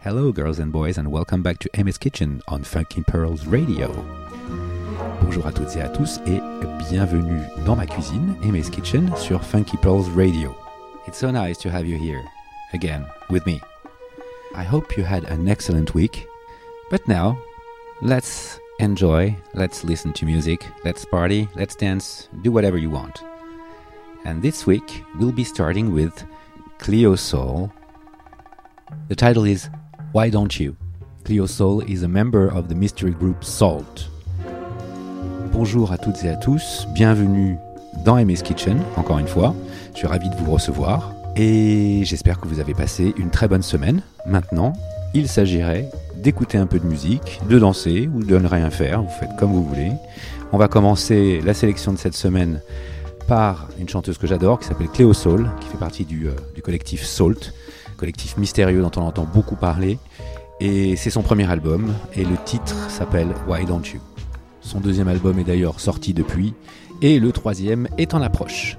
Hello, girls and boys, and welcome back to Aimé's Kitchen on Funky Pearls Radio. Bonjour à toutes et à tous, et bienvenue dans ma cuisine, Aimé's Kitchen, sur Funky Pearls Radio. It's so nice to have you here, again, with me. I hope you had an excellent week, but now, let's enjoy, let's listen to music, let's party, let's dance, do whatever you want. And this week, we'll be starting with Cleo Sol. The title is Why Don't You? Cleo Sol is a member of the mystery group SAULT. Bonjour à toutes et à tous, bienvenue dans Aimé's Kitchen, encore une fois. Je suis ravi de vous recevoir et j'espère que vous avez passé une très bonne semaine. Maintenant, il s'agirait d'écouter un peu de musique, de danser ou de ne rien faire, vous faites comme vous voulez. On va commencer la sélection de cette semaine par une chanteuse que j'adore qui s'appelle Cleo Soul, qui fait partie du, euh, du collectif Salt collectif mystérieux dont on entend beaucoup parler. Et c'est son premier album, et le titre s'appelle Why Don't You? Son deuxième album est d'ailleurs sorti depuis, et le troisième est en approche.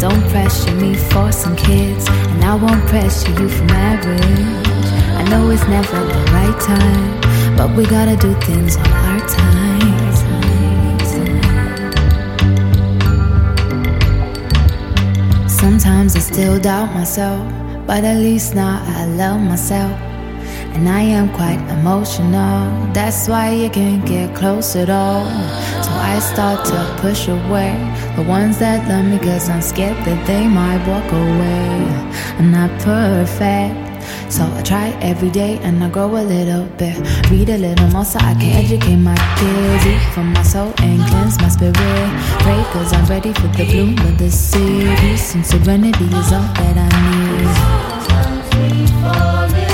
Don't pressure me for some kids, and I won't pressure you for marriage. I know it's never the right time, but we gotta do things on our time. Sometimes I still doubt myself, but at least now I love myself. And I am quite emotional, that's why you can't get close at all. So I start to push away the ones that love me, cause I'm scared that they might walk away. I'm not perfect, so I try every day and I grow a little bit. Read a little more so I can educate my kids, eat from my soul and cleanse my spirit. Pray cause I'm ready for the bloom of the city. Since serenity is all that I need.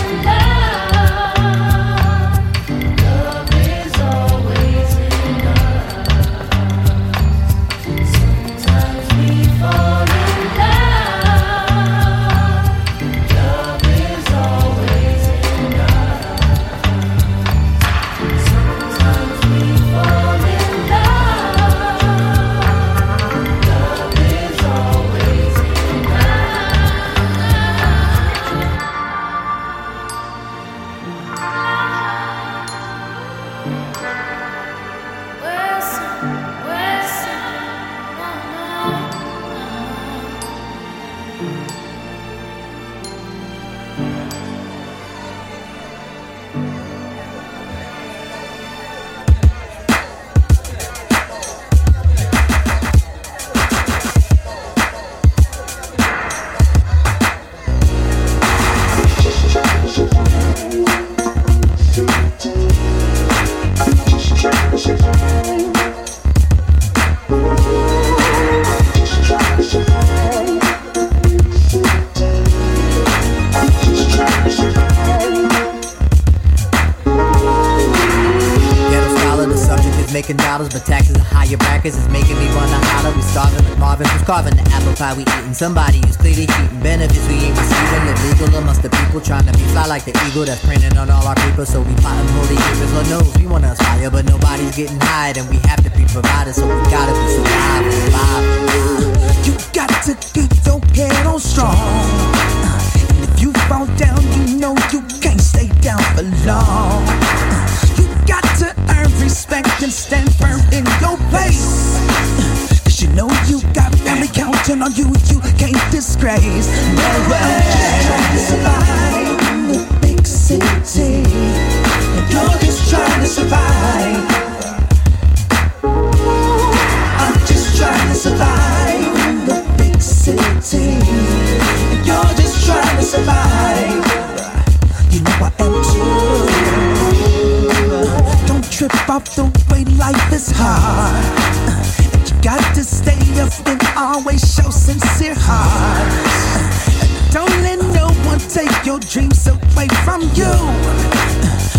Making me wanna holler. We starving like Marvin carving the apple pie we eating. Somebody who's clearly cheating. Benefits we ain't receiving. Illegal amongst the people trying to be fly like the eagle that's printing on all our papers. So we plotting holy papers. Lord knows we wanna aspire, but nobody's getting hired. And we have to be provided, so we gotta be surviving. You got to keep your head on strong. Uh, and if you fall down, you know you can't stay down for long. Respect and stand firm in your place. Cause you know you got family counting on you, you can't disgrace. No way. Just trying to survive in the big city. You're just trying to survive. I'm just trying to survive in the big city. You're just trying to survive. Off the way life is hard. And you got to stay up and always show sincere heart. Don't let no one take your dreams away from you.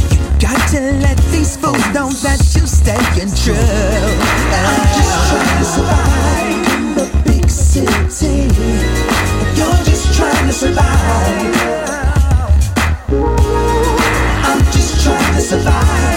You got to let these fools know that you are staying true. I'm just trying to survive in the big city. You're just trying to survive. I'm just trying to survive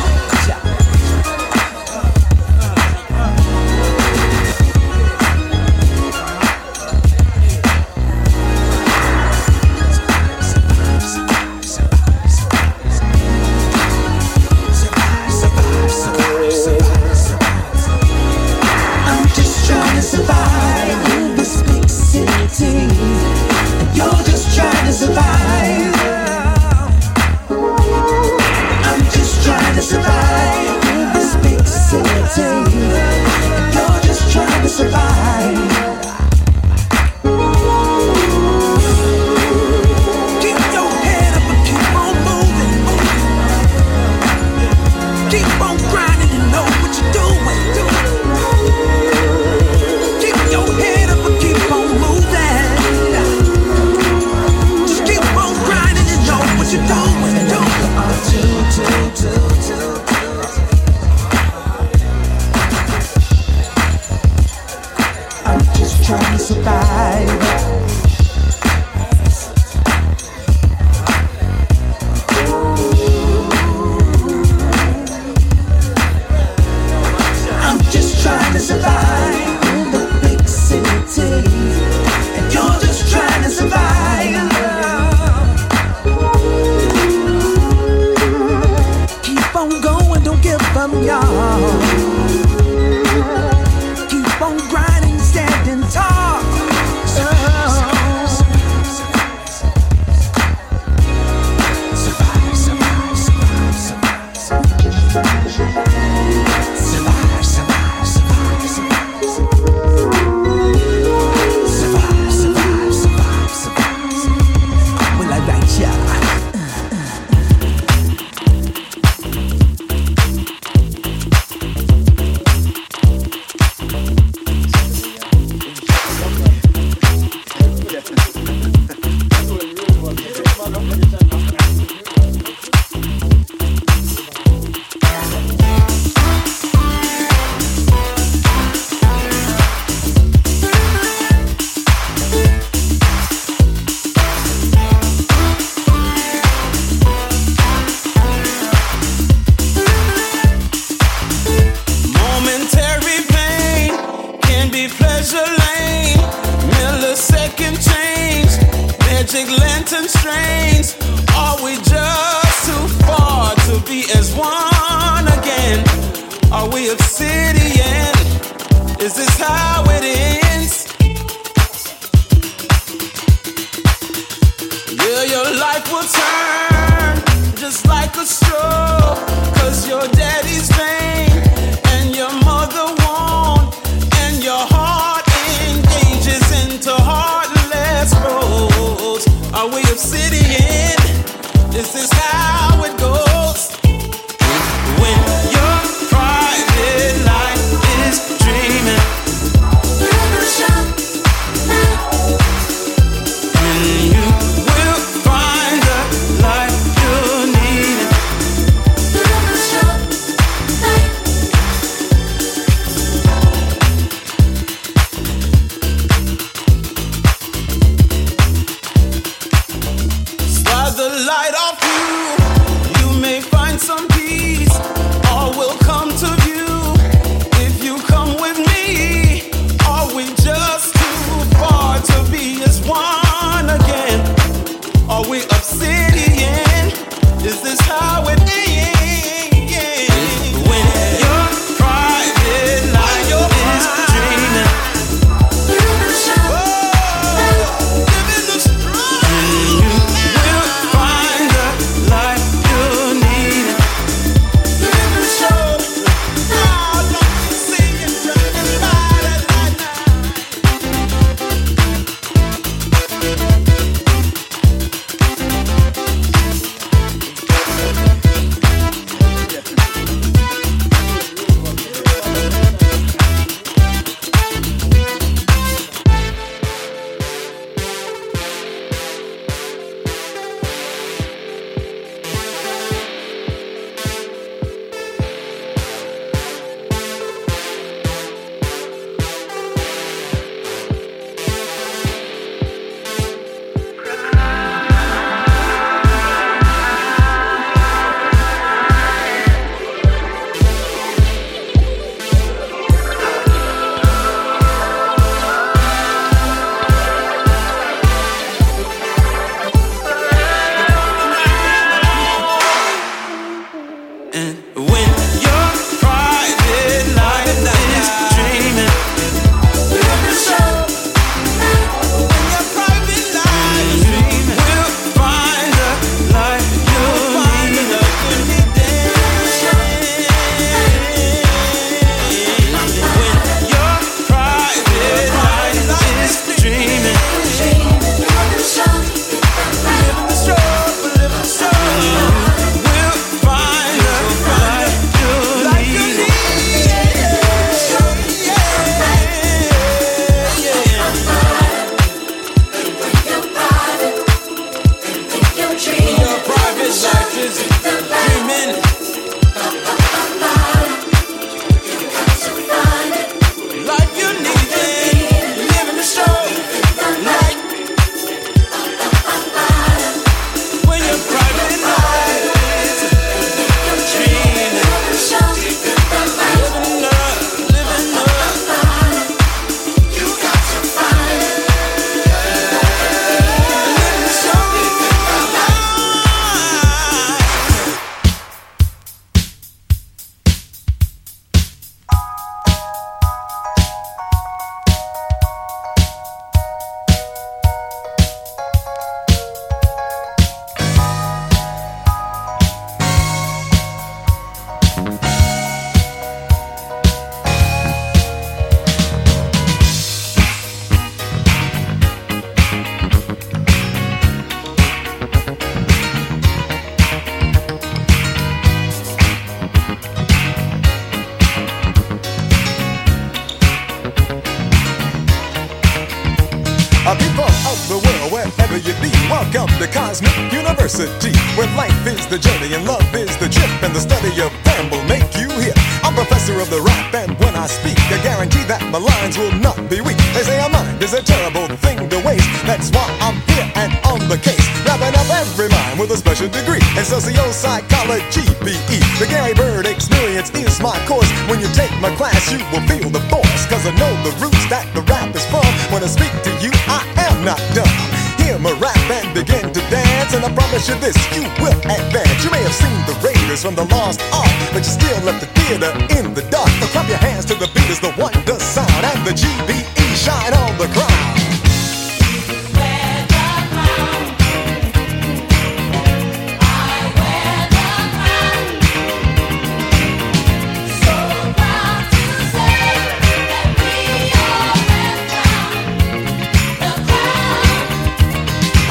master of the rap, and when I speak, I guarantee that my lines will not be weak. They say a mind is a terrible thing to waste. That's why I'm here and on the case, wrapping up every mind with a special degree in sociopsychology, PE. The Gary Byrd experience is my course. When you take my class, you will feel the force, cause I know the roots that the rap is from. When I speak to you, I am not dumb. Hear my rap and begin to dance chance, and I promise you this, you will advance. You may have seen the Raiders from the Lost Ark, but you still left the theater in the dark. So clap your hands to the beat as the wonder sound, and the GBE shine on the crowd.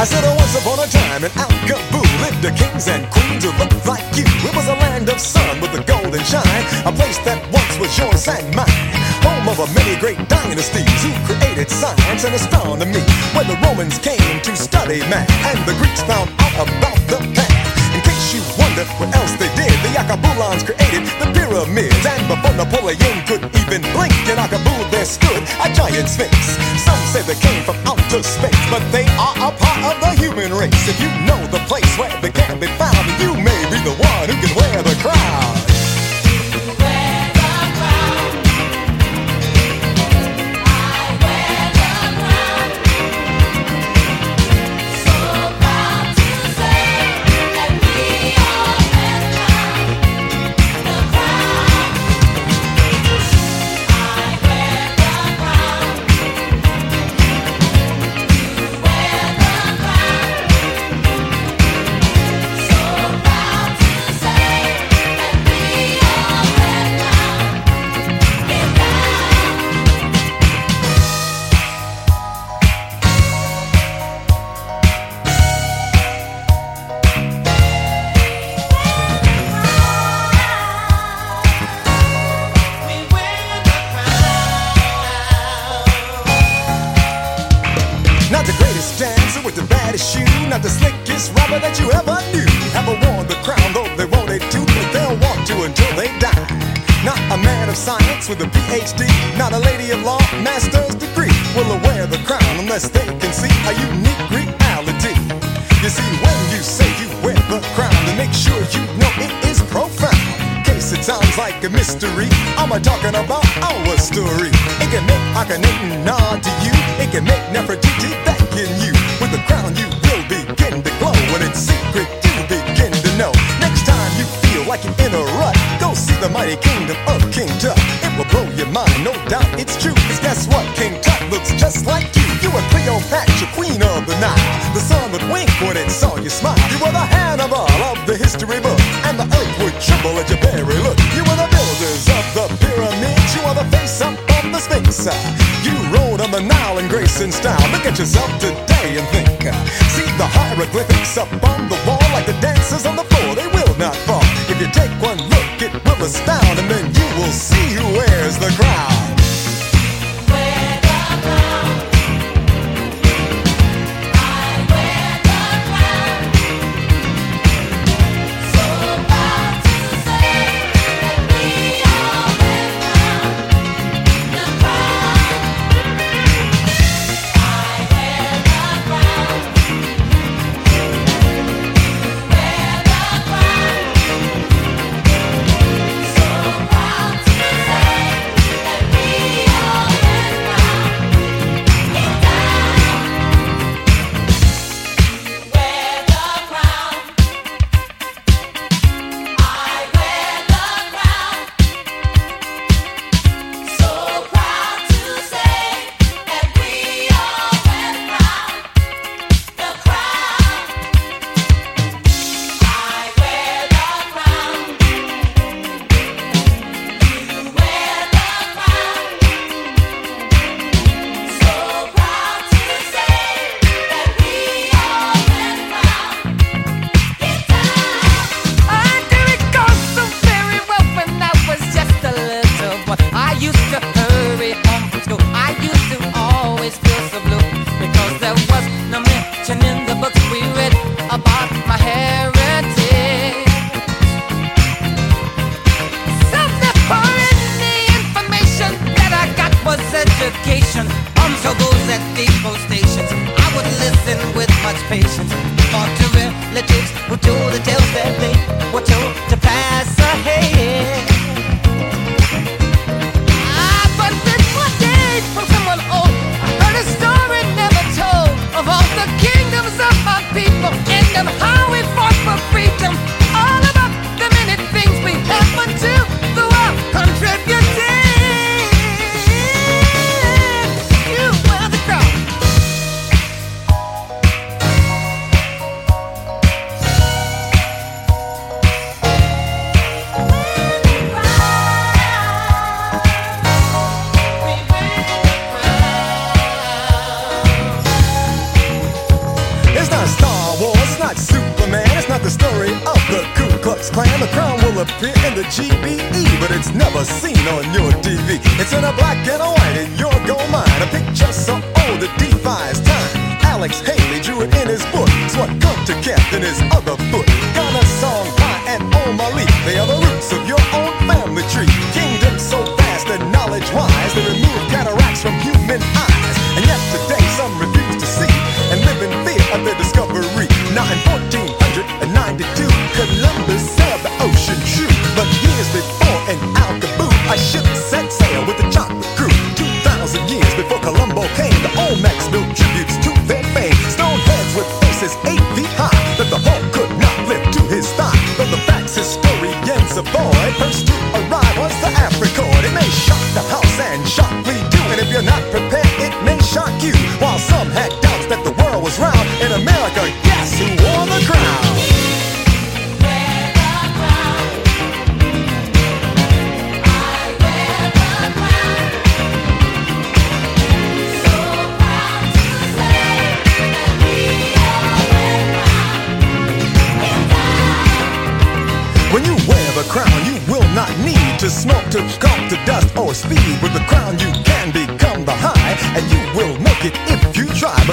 I said, time in Alcaboo lived the kings and queens who looked like you. It was a land of sun with a golden shine, a place that once was yours and mine. Home of a many great dynasties who created science and astronomy. When the Romans came to study math and the Greeks found out about the past. Makes you wonder what else they did. The Yakabulans created the pyramids, and before Napoleon could even blink, in Akabul there stood a giant sphinx. Some say they came from outer space, but they are a part of the human race. If you know the place where they can be found, you may be the one who can wear the crown.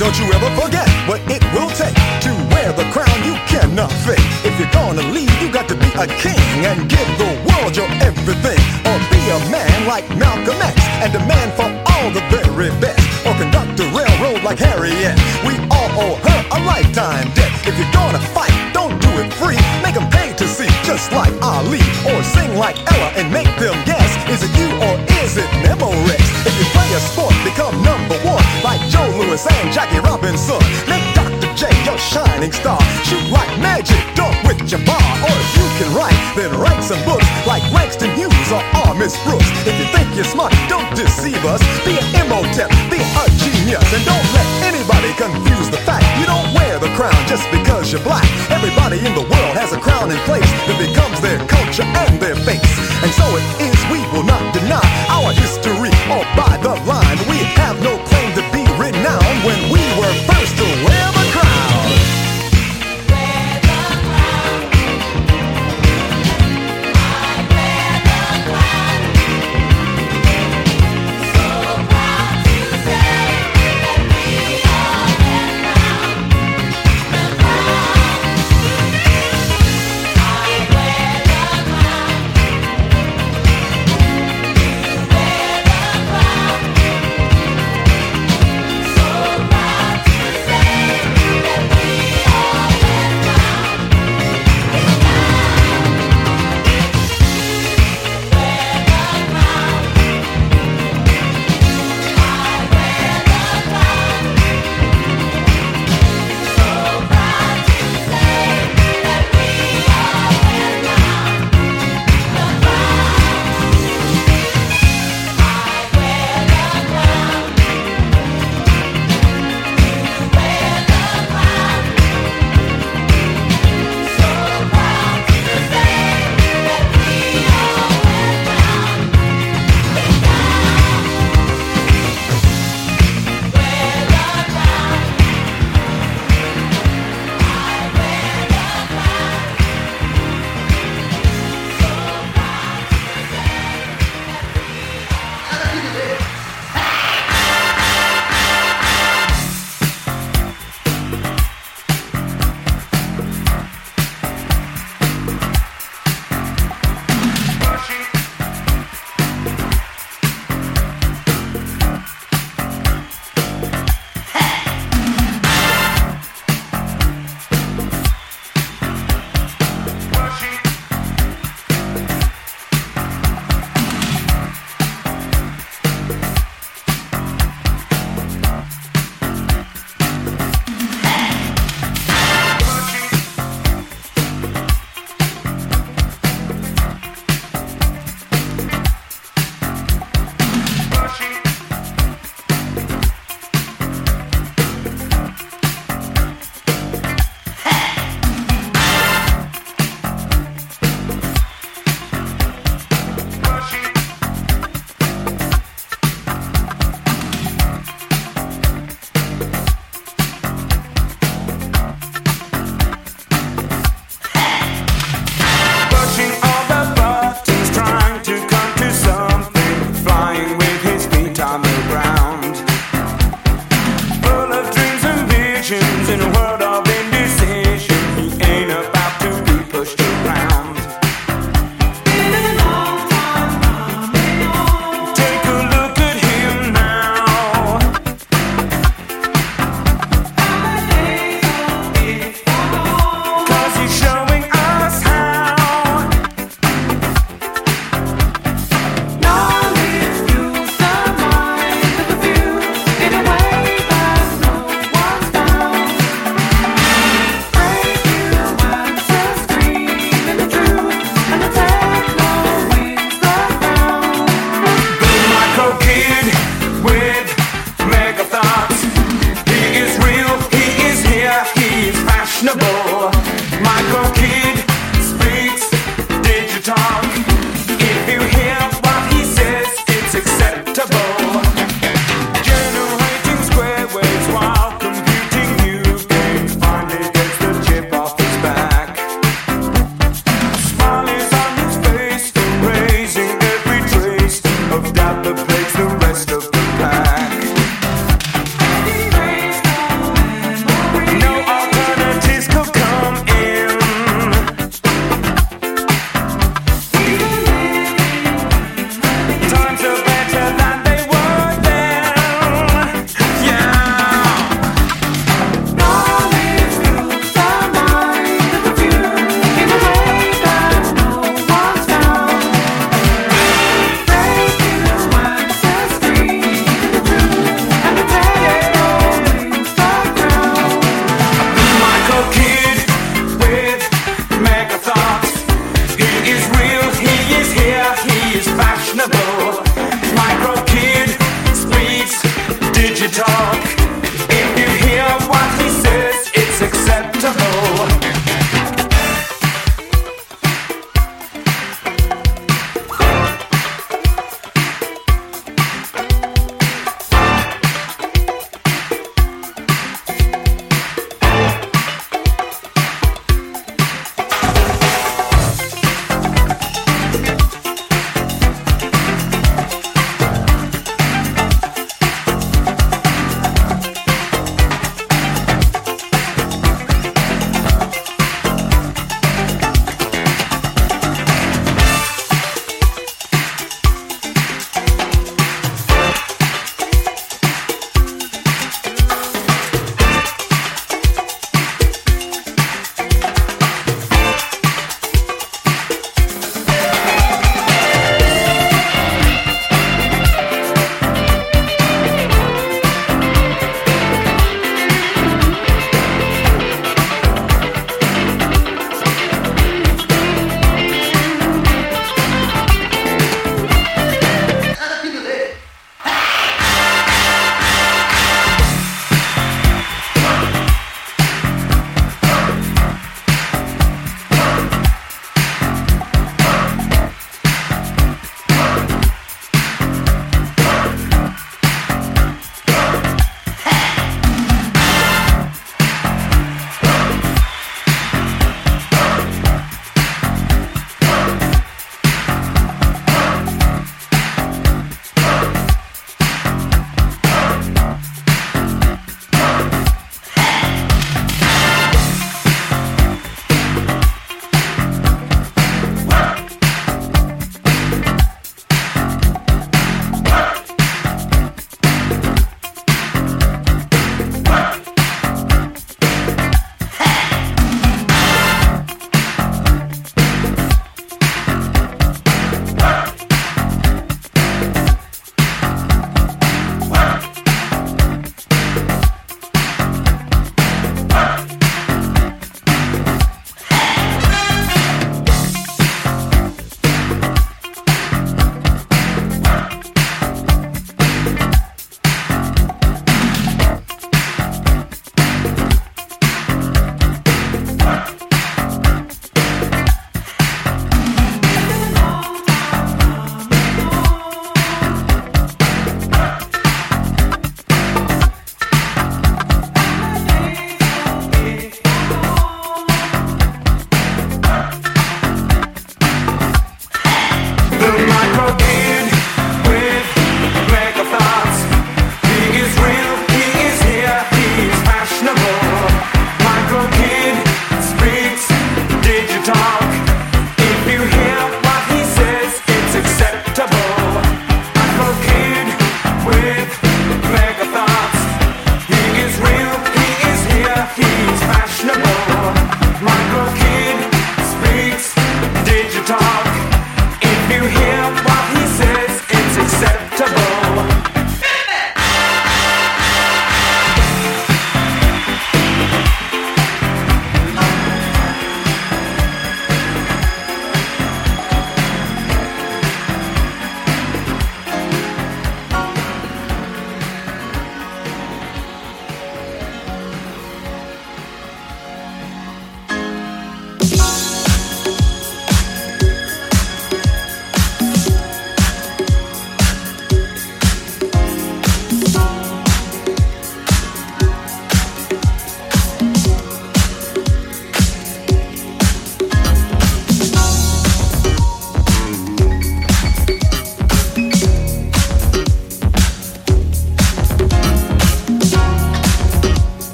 Don't you ever forget what it will take to wear the crown. You cannot fake. If you're gonna lead, you got to be a king and give the world your everything. Or be a man like Malcolm X and demand for all the very best. Or conduct a railroad like Harriet. We all owe her a lifetime debt. If you're gonna fight, don't do it free. Make 'em pay to see, just like Ali. Or sing like Ella and make them Jackie Robinson. Make Dr. J your shining star. Shoot like magic, dunk with your bar. Or if you can write, then write some books like Langston Hughes or R. Miss Brooks. If you think you're smart, don't deceive us. Be an Imhotep, be a genius, and don't let anybody confuse the fact you don't wear the crown just because you're black. Everybody in the world has a crown in place that becomes their culture and their face. And so it is, we will not deny our history or by the line. We have no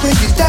bring you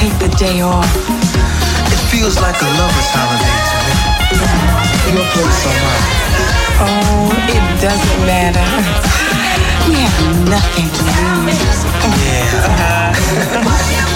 take the day off. It feels like a lover's holiday to me. Your place or mine? Oh, it doesn't matter. We have nothing to lose. Yeah. Uh-huh.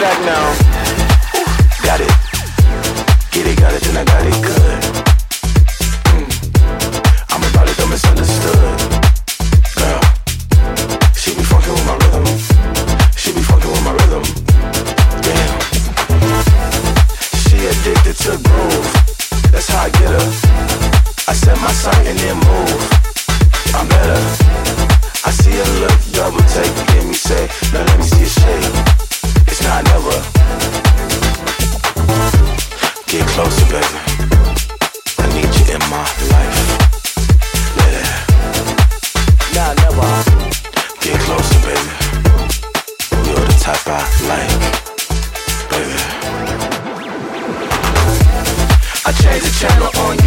back now. You're the type I like, baby. I change the channel on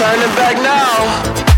turning back now.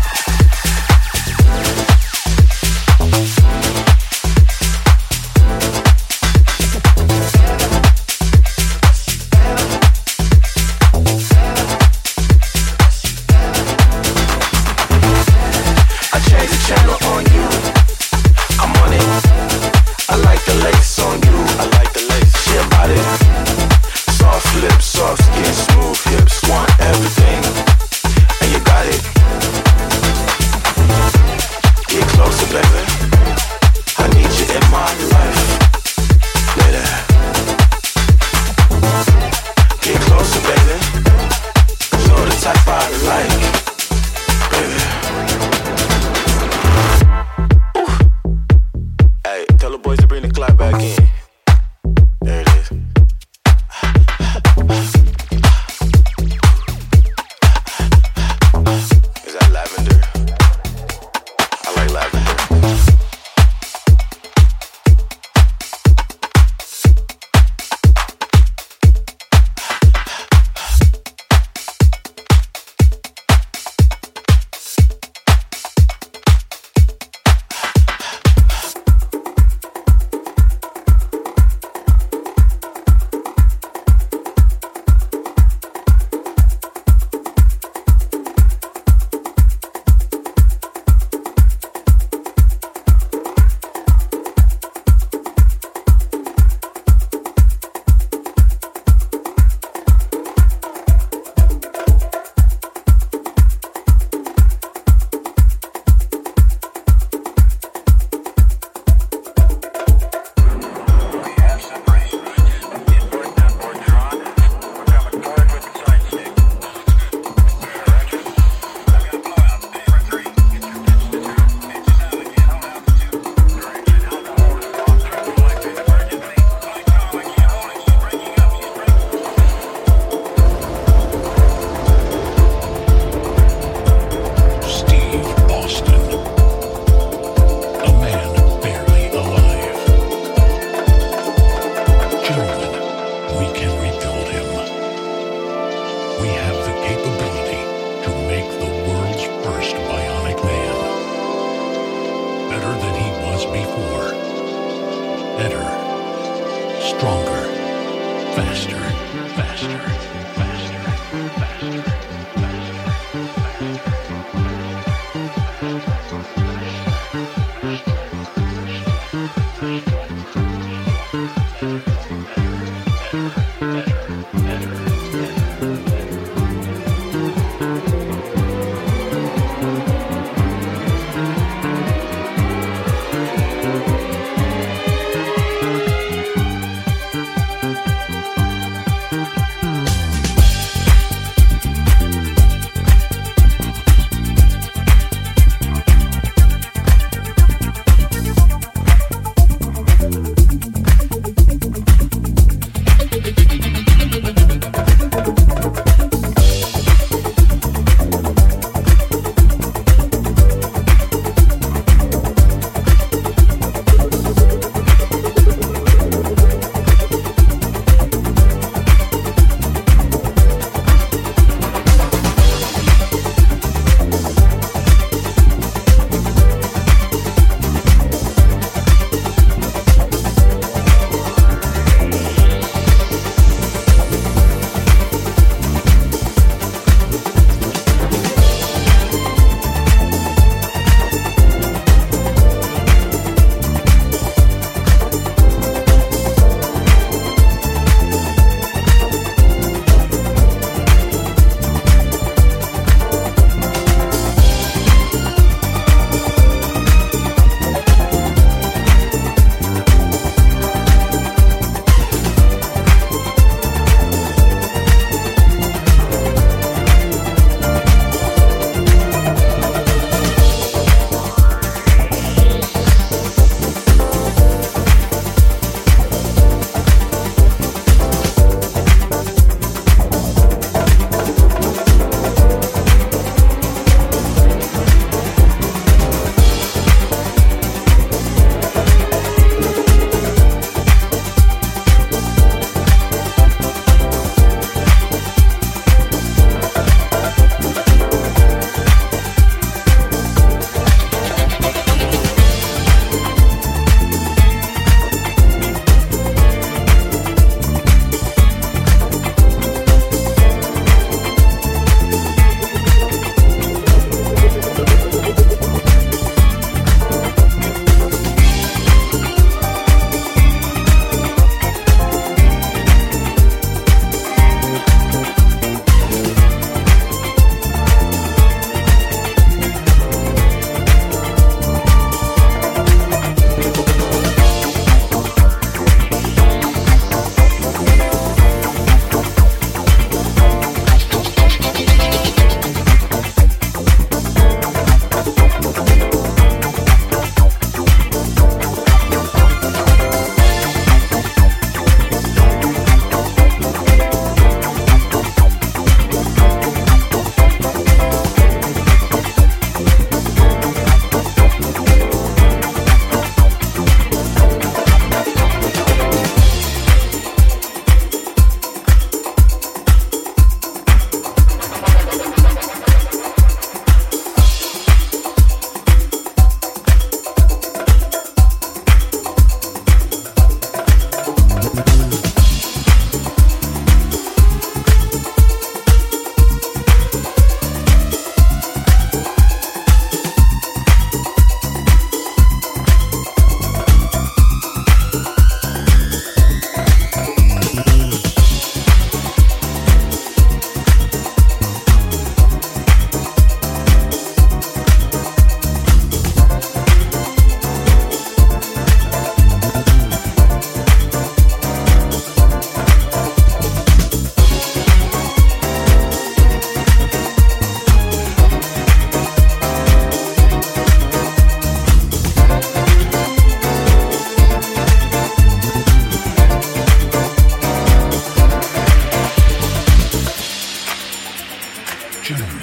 gentlemen,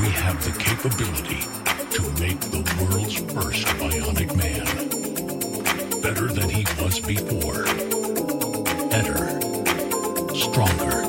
we have the capability to make the world's first bionic man. Better than he was before. Better. Stronger.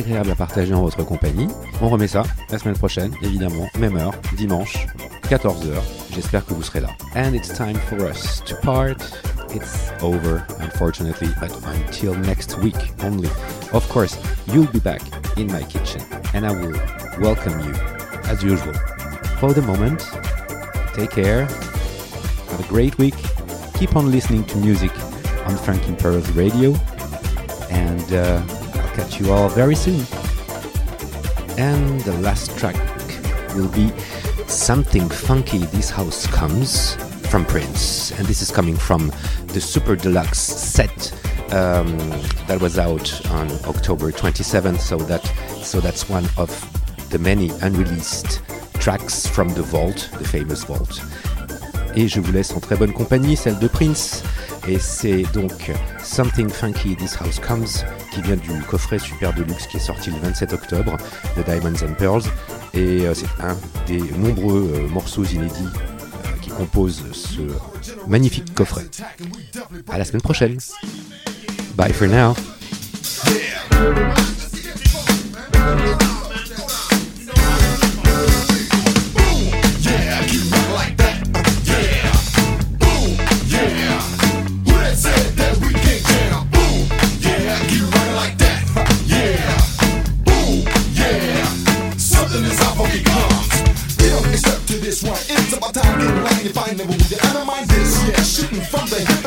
Agréable à partager en votre compagnie. On remet ça la semaine prochaine, évidemment, même heure, dimanche, 14h. J'espère que vous serez là. And it's time for us to part. It's over, unfortunately, but until next week only. Of course, you'll be back in my kitchen, and I will welcome you as usual. For the moment, take care. Have a great week. Keep on listening to music on Frankie Pearls Radio, and uh, catch you all very soon. And the last track will be Something Funky This House Comes from Prince. And this is coming from the Super Deluxe set um, that was out on October 27th. So that so that's one of the many unreleased tracks from the Vault, the famous Vault. Et je vous laisse en très bonne compagnie, celle de Prince. Et c'est donc Something Funky This House Comes qui vient du coffret Super Deluxe qui est sorti le 27 octobre de Diamonds and Pearls. Et euh, c'est un des nombreux euh, morceaux inédits euh, qui composent ce magnifique coffret. À la semaine prochaine. Bye for now. From the hip.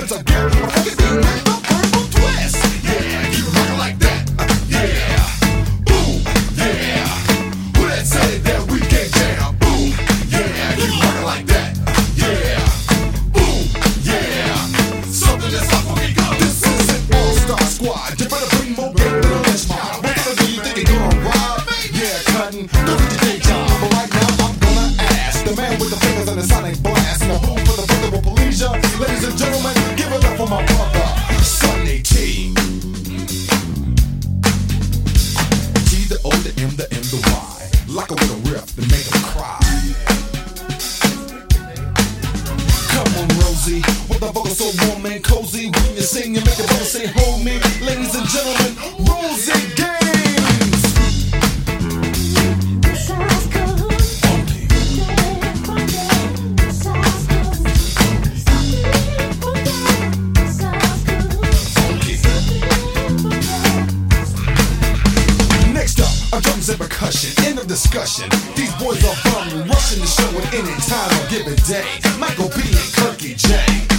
Drums and percussion. End of discussion. These boys are bum, rushing the show at any time or given day. Michael B and Kirky J.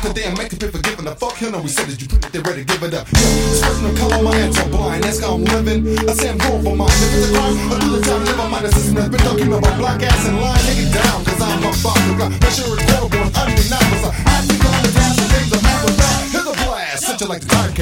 up today? I'm making pay forgiven. The fuck him, no, we said that you put it, they ready to give it up. Yeah, expressing the color, my hands oh are blind. That's how I'm living. I say I'm going for mine. If it's a crime, I do the time, never mind. The system that's been talking about black ass and. Take it down, cause I'm a fuck. Make sure it's horrible and undeniable. So I think on the dance and things are mad with that. Here's a blast, such a like the podcast.